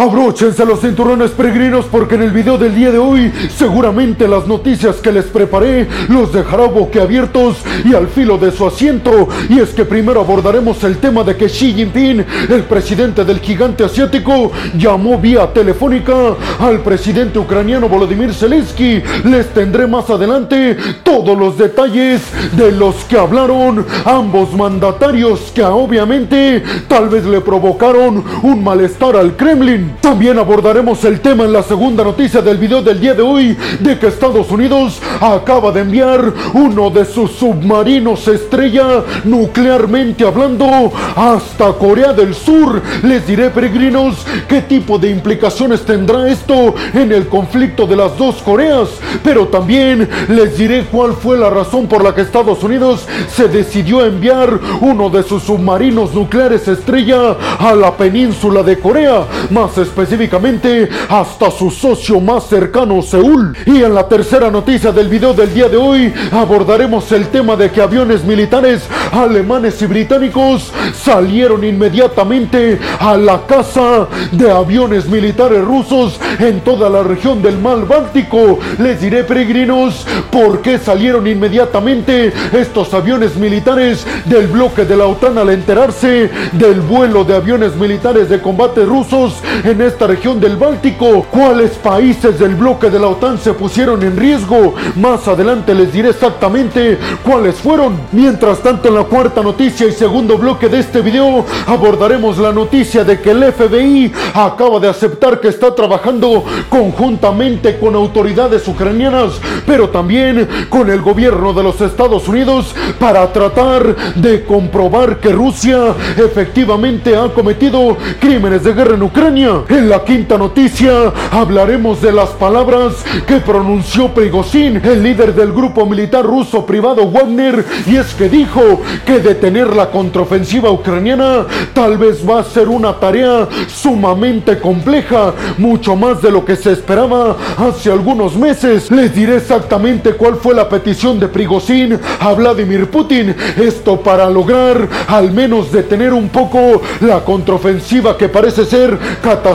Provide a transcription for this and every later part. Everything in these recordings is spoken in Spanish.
Abróchense los cinturones peregrinos porque en el video del día de hoy seguramente las noticias que les preparé los dejará boquiabiertos y al filo de su asiento. Y es que primero abordaremos el tema de que Xi Jinping, el presidente del gigante asiático, llamó vía telefónica al presidente ucraniano Volodymyr Zelensky. Les tendré más adelante todos los detalles de los que hablaron ambos mandatarios que obviamente tal vez le provocaron un malestar al Kremlin. También abordaremos el tema en la segunda noticia del video del día de hoy de que Estados Unidos acaba de enviar uno de sus submarinos estrella nuclearmente hablando hasta Corea del Sur. Les diré peregrinos qué tipo de implicaciones tendrá esto en el conflicto de las dos Coreas, pero también les diré cuál fue la razón por la que Estados Unidos se decidió enviar uno de sus submarinos nucleares estrella a la península de Corea, más específicamente hasta su socio más cercano, Seúl. Y en la tercera noticia del video del día de hoy abordaremos el tema de que aviones militares alemanes y británicos salieron inmediatamente a la casa de aviones militares rusos en toda la región del mar Báltico. Les diré, peregrinos, por qué salieron inmediatamente estos aviones militares del bloque de la OTAN al enterarse del vuelo de aviones militares de combate rusos en esta región del Báltico. ¿Cuáles países del bloque de la OTAN se pusieron en riesgo? Más adelante les diré exactamente cuáles fueron. Mientras tanto, en la cuarta noticia y segundo bloque de este video abordaremos la noticia de que el FBI acaba de aceptar que está trabajando conjuntamente con autoridades ucranianas, pero también con el gobierno de los Estados Unidos para tratar de comprobar que Rusia efectivamente ha cometido crímenes de guerra en Ucrania. En la quinta noticia hablaremos de las palabras que pronunció Prigozhin, el líder del grupo militar ruso privado Wagner, y es que dijo que detener la contraofensiva ucraniana tal vez va a ser una tarea sumamente compleja, mucho más de lo que se esperaba hace algunos meses. Les diré exactamente cuál fue la petición de Prigozhin a Vladimir Putin, esto para lograr al menos detener un poco la contraofensiva que parece ser catastrófica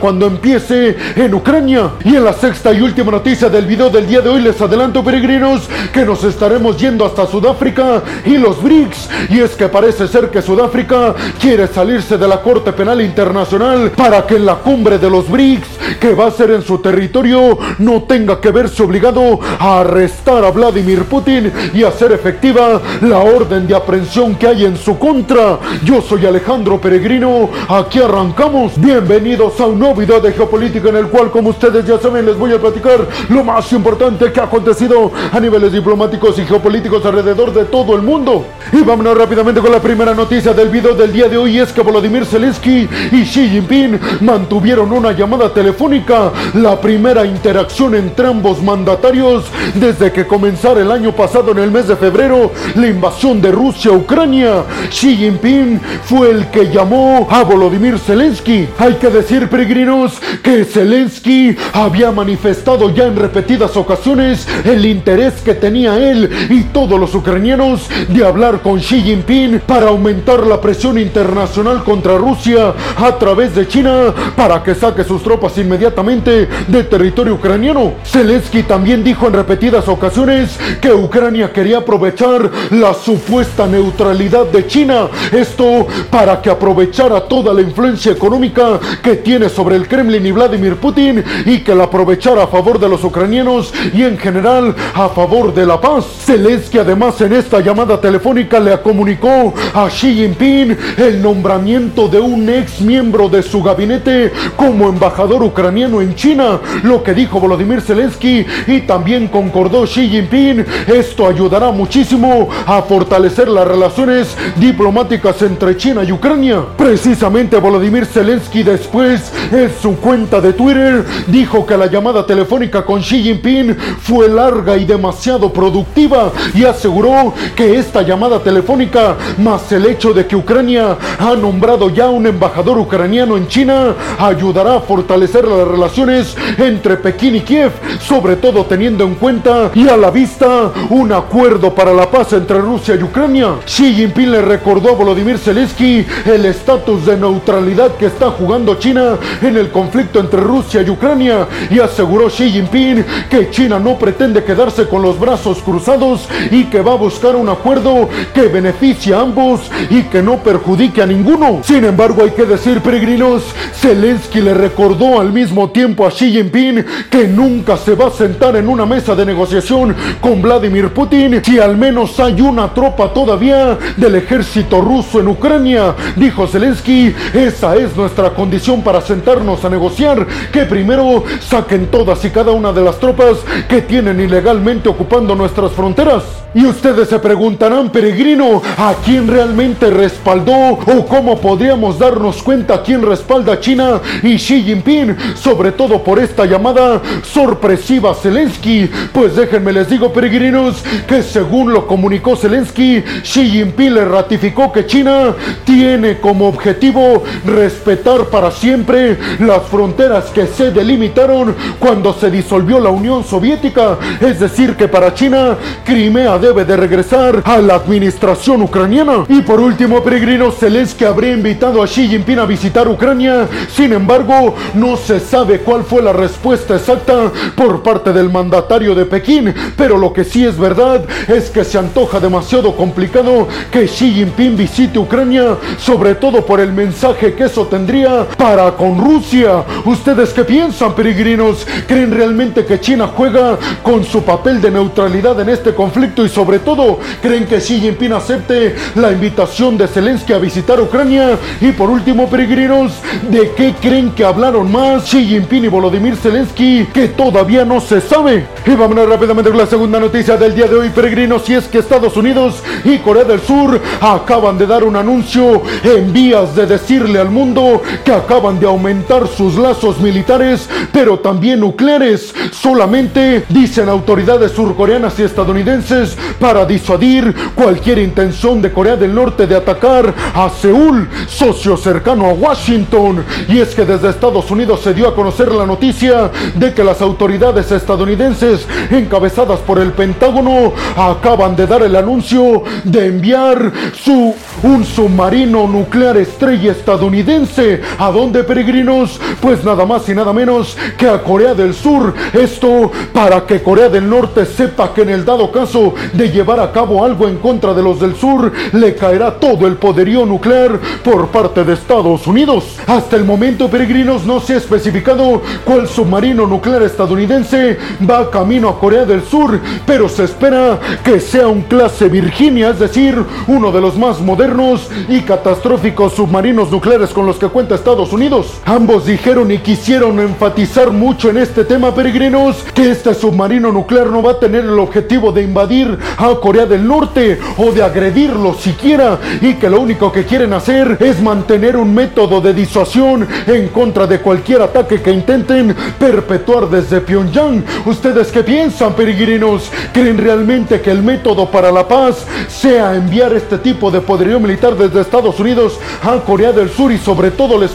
cuando empiece en Ucrania. Y en la sexta y última noticia del video del día de hoy les adelanto peregrinos que nos estaremos yendo hasta Sudáfrica y los BRICS. Y es que parece ser que Sudáfrica quiere salirse de la Corte Penal Internacional para que en la cumbre de los BRICS, que va a ser en su territorio, no tenga que verse obligado a arrestar a Vladimir Putin y hacer efectiva la orden de aprehensión que hay en su contra. Yo soy Alejandro Peregrino, aquí arrancamos. Bienvenidos a un nuevo video de geopolítica en el cual, como ustedes ya saben, les voy a platicar lo más importante que ha acontecido a niveles diplomáticos y geopolíticos alrededor de todo el mundo. Y vámonos rápidamente con la primera noticia del video del día de hoy es que Volodymyr Zelensky y Xi Jinping mantuvieron una llamada telefónica, la primera interacción entre ambos mandatarios desde que comenzara el año pasado en el mes de febrero la invasión de Rusia a Ucrania. Xi Jinping fue el que llamó a Volodymyr Zelensky. Que decir, peregrinos, que Zelensky había manifestado ya en repetidas ocasiones el interés que tenía él y todos los ucranianos de hablar con Xi Jinping para aumentar la presión internacional contra Rusia a través de China para que saque sus tropas inmediatamente de territorio ucraniano. Zelensky también dijo en repetidas ocasiones que Ucrania quería aprovechar la supuesta neutralidad de China, esto para que aprovechara toda la influencia económica que tiene sobre el Kremlin y Vladimir Putin y que la aprovechara a favor de los ucranianos y en general a favor de la paz. Zelensky además en esta llamada telefónica le comunicó a Xi Jinping el nombramiento de un ex miembro de su gabinete como embajador ucraniano en China, lo que dijo Volodymyr Zelensky y también concordó Xi Jinping. Esto ayudará muchísimo a fortalecer las relaciones diplomáticas entre China y Ucrania. Precisamente Volodymyr Zelensky después en su cuenta de Twitter dijo que la llamada telefónica con Xi Jinping fue larga y demasiado productiva y aseguró que esta llamada telefónica más el hecho de que Ucrania ha nombrado ya un embajador ucraniano en China ayudará a fortalecer las relaciones entre Pekín y Kiev, sobre todo teniendo en cuenta y a la vista un acuerdo para la paz entre Rusia y Ucrania. Xi Jinping le recordó a Volodymyr Zelensky el estatus de neutralidad que está jugando China en el conflicto entre Rusia y Ucrania y aseguró Xi Jinping que China no pretende quedarse con los brazos cruzados y que va a buscar un acuerdo que beneficie a ambos y que no perjudique a ninguno. Sin embargo, hay que decir, peregrinos, Zelensky le recordó al mismo tiempo a Xi Jinping que nunca se va a sentar en una mesa de negociación con Vladimir Putin si al menos hay una tropa todavía del ejército ruso en Ucrania. Dijo Zelensky, esa es nuestra condición para sentarnos a negociar, que primero saquen todas y cada una de las tropas que tienen ilegalmente ocupando nuestras fronteras. Y ustedes se preguntarán, peregrino, ¿a quién realmente respaldó o cómo podríamos darnos cuenta quién respalda a China y Xi Jinping? Sobre todo por esta llamada sorpresiva Zelensky. Pues déjenme les digo, peregrinos, que según lo comunicó Zelensky, Xi Jinping le ratificó que China tiene como objetivo respetar para siempre las fronteras que se delimitaron cuando se disolvió la Unión Soviética. Es decir, que para China, Crimea debe de regresar a la administración ucraniana. Y por último, peregrino, Zelensky habría invitado a Xi Jinping a visitar Ucrania. Sin embargo, no se sabe cuál fue la respuesta exacta por parte del mandatario de Pekín. Pero lo que sí es verdad es que se antoja demasiado complicado que Xi Jinping visite Ucrania, sobre todo por el mensaje que eso tendría para con Rusia. ¿Ustedes qué piensan, peregrinos? ¿Creen realmente que China juega con su papel de neutralidad en este conflicto y sobre todo, ¿creen que Xi Jinping acepte la invitación de Zelensky a visitar Ucrania? Y por último, peregrinos, ¿de qué creen que hablaron más Xi Jinping y Volodymyr Zelensky que todavía no se sabe? Y vámonos rápidamente con la segunda noticia del día de hoy, peregrinos, y es que Estados Unidos y Corea del Sur acaban de dar un anuncio en vías de decirle al mundo que acaban de aumentar sus lazos militares, pero también nucleares. Solamente, dicen autoridades surcoreanas y estadounidenses, para disuadir cualquier intención de Corea del Norte de atacar a Seúl, socio cercano a Washington. Y es que desde Estados Unidos se dio a conocer la noticia de que las autoridades estadounidenses encabezadas por el Pentágono acaban de dar el anuncio de enviar su un submarino nuclear estrella estadounidense. ¿A dónde peregrinos? Pues nada más y nada menos que a Corea del Sur. Esto para que Corea del Norte sepa que en el dado caso de llevar a cabo algo en contra de los del sur, le caerá todo el poderío nuclear por parte de Estados Unidos. Hasta el momento, peregrinos, no se ha especificado cuál submarino nuclear estadounidense va camino a Corea del Sur, pero se espera que sea un clase Virginia, es decir, uno de los más modernos y catastróficos submarinos nucleares con los que cuenta Estados Unidos. Ambos dijeron y quisieron enfatizar mucho en este tema, peregrinos, que este submarino nuclear no va a tener el objetivo de invadir a Corea del Norte o de agredirlo siquiera y que lo único que quieren hacer es mantener un método de disuasión en contra de cualquier ataque que intenten perpetuar desde Pyongyang. ¿Ustedes qué piensan, peregrinos? ¿Creen realmente que el método para la paz sea enviar este tipo de poderío militar desde Estados Unidos a Corea del Sur? Y sobre todo les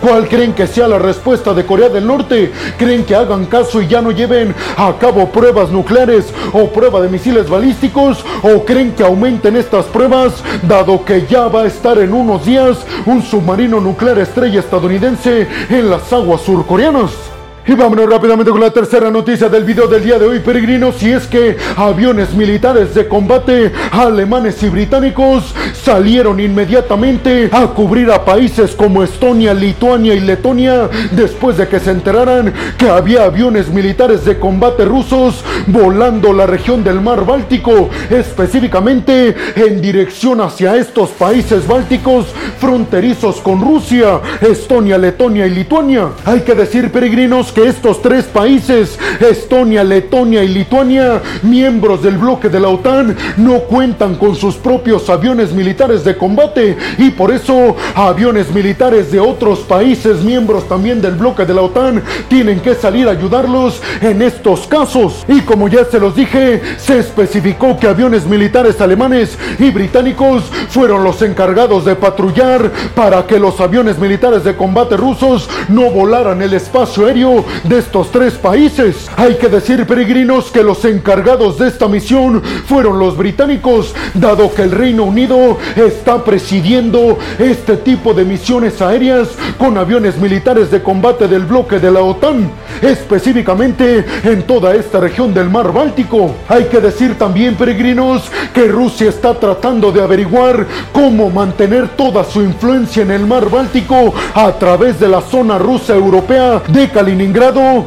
¿cuál creen que sea la respuesta de Corea del Norte? ¿Creen que hagan caso y ya no lleven a cabo pruebas nucleares o prueba de misiles balísticos? ¿O creen que aumenten estas pruebas dado que ya va a estar en unos días un submarino nuclear estrella estadounidense en las aguas surcoreanas? Y vámonos rápidamente con la tercera noticia del video del día de hoy, peregrinos, y es que aviones militares de combate alemanes y británicos salieron inmediatamente a cubrir a países como Estonia, Lituania y Letonia después de que se enteraran que había aviones militares de combate rusos volando la región del mar Báltico, específicamente en dirección hacia estos países bálticos fronterizos con Rusia, Estonia, Letonia y Lituania. Hay que decir, peregrinos, que estos tres países, Estonia, Letonia y Lituania, miembros del bloque de la OTAN, no cuentan con sus propios aviones militares de combate y por eso aviones militares de otros países, miembros también del bloque de la OTAN, tienen que salir a ayudarlos en estos casos. Y como ya se los dije, se especificó que aviones militares alemanes y británicos fueron los encargados de patrullar para que los aviones militares de combate rusos no volaran el espacio aéreo de estos tres países. Hay que decir, peregrinos, que los encargados de esta misión fueron los británicos, dado que el Reino Unido está presidiendo este tipo de misiones aéreas con aviones militares de combate del bloque de la OTAN, específicamente en toda esta región del mar Báltico. Hay que decir también, peregrinos, que Rusia está tratando de averiguar cómo mantener toda su influencia en el mar Báltico a través de la zona rusa europea de Kaliningrado,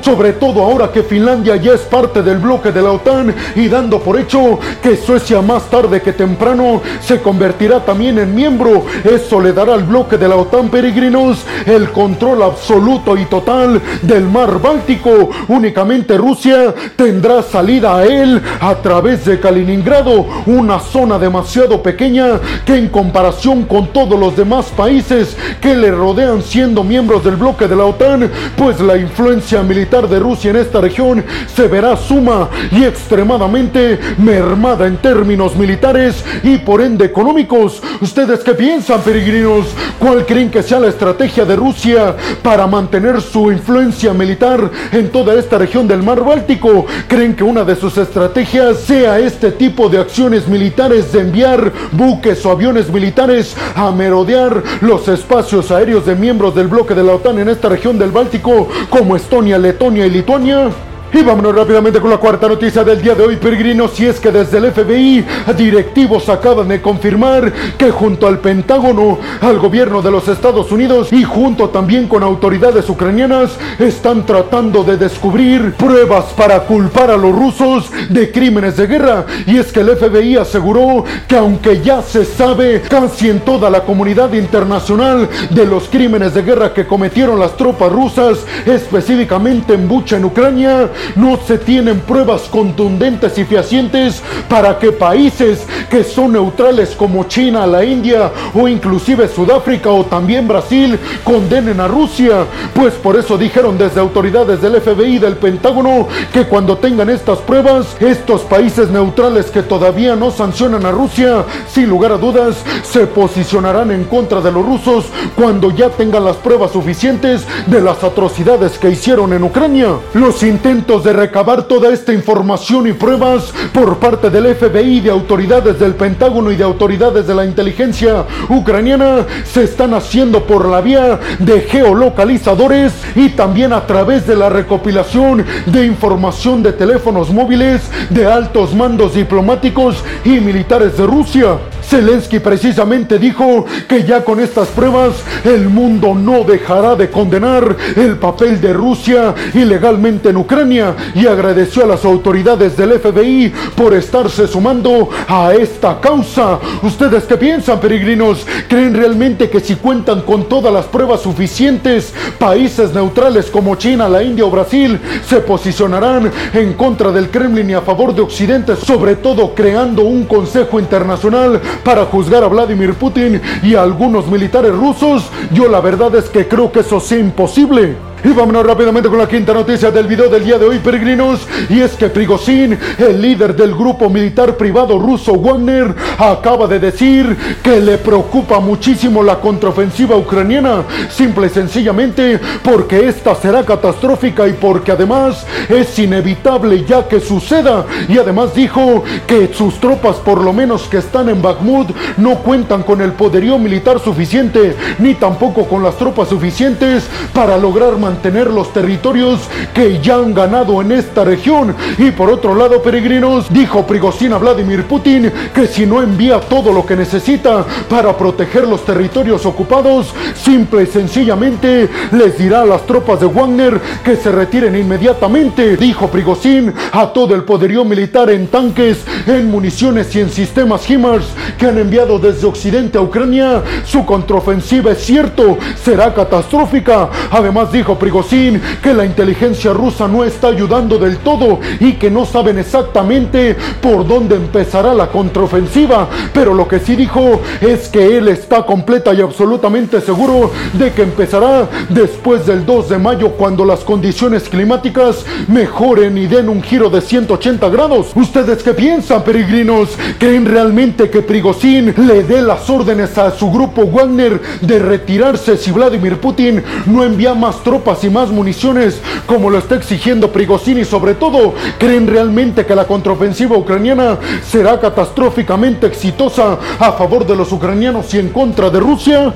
sobre todo ahora que Finlandia ya es parte del bloque de la OTAN y dando por hecho que Suecia más tarde que temprano se convertirá también en miembro. Eso le dará al bloque de la OTAN peregrinos el control absoluto y total del mar Báltico. Únicamente Rusia tendrá salida a él a través de Kaliningrado, una zona demasiado pequeña que en comparación con todos los demás países que le rodean siendo miembros del bloque de la OTAN, pues la influencia militar de Rusia en esta región se verá suma y extremadamente mermada en términos militares y por ende económicos. ¿Ustedes qué piensan, peregrinos? ¿Cuál creen que sea la estrategia de Rusia para mantener su influencia militar en toda esta región del mar Báltico? ¿Creen que una de sus estrategias sea este tipo de acciones militares de enviar buques o aviones militares a merodear los espacios aéreos de miembros del bloque de la OTAN en esta región del Báltico como Estonia, Letonia y Lituania? Y vámonos rápidamente con la cuarta noticia del día de hoy, peregrinos, si es que desde el FBI directivos acaban de confirmar que junto al Pentágono, al gobierno de los Estados Unidos y junto también con autoridades ucranianas están tratando de descubrir pruebas para culpar a los rusos de crímenes de guerra. Y es que el FBI aseguró que aunque ya se sabe casi en toda la comunidad internacional de los crímenes de guerra que cometieron las tropas rusas, específicamente en Bucha en Ucrania, no se tienen pruebas contundentes y fehacientes para que países que son neutrales como China, la India o inclusive Sudáfrica o también Brasil condenen a Rusia. Pues por eso dijeron desde autoridades del FBI y del Pentágono que cuando tengan estas pruebas, estos países neutrales que todavía no sancionan a Rusia, sin lugar a dudas, se posicionarán en contra de los rusos cuando ya tengan las pruebas suficientes de las atrocidades que hicieron en Ucrania. Los intentos de recabar toda esta información y pruebas por parte del FBI, de autoridades del Pentágono y de autoridades de la inteligencia ucraniana se están haciendo por la vía de geolocalizadores y también a través de la recopilación de información de teléfonos móviles de altos mandos diplomáticos y militares de Rusia. Zelensky precisamente dijo que ya con estas pruebas el mundo no dejará de condenar el papel de Rusia ilegalmente en Ucrania y agradeció a las autoridades del FBI por estarse sumando a esta causa. ¿Ustedes qué piensan, peregrinos? ¿Creen realmente que si cuentan con todas las pruebas suficientes, países neutrales como China, la India o Brasil se posicionarán en contra del Kremlin y a favor de Occidente, sobre todo creando un consejo internacional para juzgar a Vladimir Putin y a algunos militares rusos, yo la verdad es que creo que eso sea imposible. Y vámonos rápidamente con la quinta noticia del video del día de hoy, peregrinos. Y es que Prigozhin, el líder del grupo militar privado ruso Wagner, acaba de decir que le preocupa muchísimo la contraofensiva ucraniana. Simple y sencillamente porque esta será catastrófica y porque además es inevitable ya que suceda. Y además dijo que sus tropas, por lo menos que están en Bakhmut, no cuentan con el poderío militar suficiente, ni tampoco con las tropas suficientes para lograr mantener los territorios que ya han ganado en esta región. Y por otro lado, peregrinos, dijo Prigozhin a Vladimir Putin que si no envía todo lo que necesita para proteger los territorios ocupados, simple y sencillamente les dirá a las tropas de Wagner que se retiren inmediatamente, dijo Prigozhin a todo el poderío militar en tanques, en municiones y en sistemas HIMARS que han enviado desde Occidente a Ucrania. Su contraofensiva es cierto, será catastrófica. Además dijo Prigozhin que la inteligencia rusa no está ayudando del todo y que no saben exactamente por dónde empezará la contraofensiva. Pero lo que sí dijo es que él está completa y absolutamente seguro de que empezará después del 2 de mayo cuando las condiciones climáticas mejoren y den un giro de 180 grados. ¿Ustedes qué piensan, peregrinos? ¿Creen realmente que Prigozhin le dé las órdenes a su grupo Wagner de retirarse si Vladimir Putin no envía más tropas? Y más municiones, como lo está exigiendo Prigozhin y sobre todo, ¿creen realmente que la contraofensiva ucraniana será catastróficamente exitosa a favor de los ucranianos y en contra de Rusia?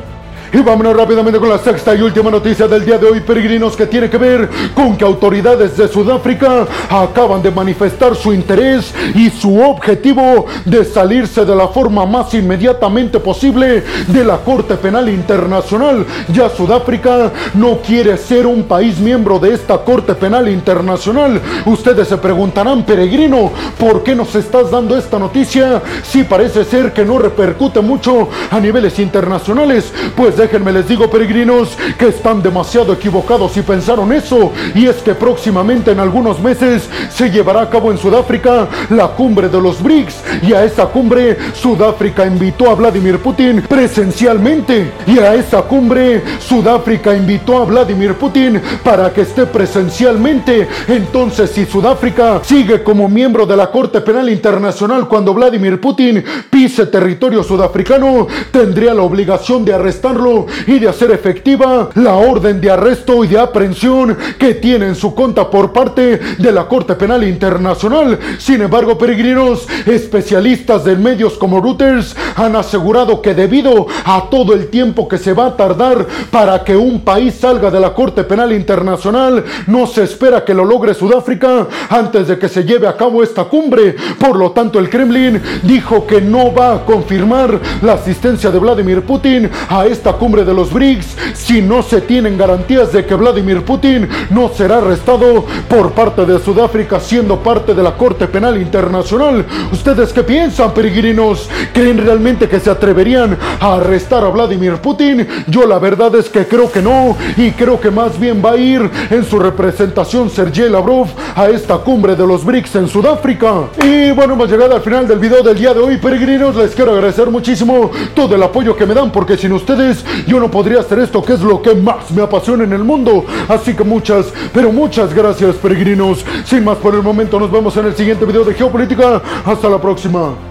Y vámonos rápidamente con la sexta y última noticia del día de hoy, peregrinos, que tiene que ver con que autoridades de Sudáfrica acaban de manifestar su interés y su objetivo de salirse de la forma más inmediatamente posible de la Corte Penal Internacional. Ya Sudáfrica no quiere ser un país miembro de esta Corte Penal Internacional. Ustedes se preguntarán, peregrino, ¿por qué nos estás dando esta noticia si parece ser que no repercute mucho a niveles internacionales? Pues déjenme les digo, peregrinos, que están demasiado equivocados si pensaron eso. Y es que próximamente en algunos meses se llevará a cabo en Sudáfrica la cumbre de los BRICS. Y a esa cumbre Sudáfrica invitó a Vladimir Putin presencialmente. Y a esa cumbre Sudáfrica invitó a Vladimir Putin para que esté presencialmente. Entonces, si Sudáfrica sigue como miembro de la Corte Penal Internacional cuando Vladimir Putin pise territorio sudafricano, tendría la obligación de arrestarlo y de hacer efectiva la orden de arresto y de aprehensión que tiene en su conta por parte de la Corte Penal Internacional. Sin embargo, peregrinos, especialistas de medios como Reuters han asegurado que debido a todo el tiempo que se va a tardar para que un país salga de la Corte Penal Internacional, no se espera que lo logre Sudáfrica antes de que se lleve a cabo esta cumbre. Por lo tanto, el Kremlin dijo que no va a confirmar la asistencia de Vladimir Putin a esta cumbre de los BRICS si no se tienen garantías de que Vladimir Putin no será arrestado por parte de Sudáfrica siendo parte de la Corte Penal Internacional. ¿Ustedes qué piensan, peregrinos? ¿Creen realmente que se atreverían a arrestar a Vladimir Putin? Yo la verdad es que creo que no y creo que más bien va a ir en su representación Sergei Lavrov a esta cumbre de los BRICS en Sudáfrica. Y bueno, hemos llegado al final del video del día de hoy, peregrinos. Les quiero agradecer muchísimo todo el apoyo que me dan porque sin ustedes yo no podría hacer esto que es lo que más me apasiona en el mundo. Así que muchas, pero muchas gracias peregrinos. Sin más por el momento, nos vemos en el siguiente video de Geopolítica. Hasta la próxima.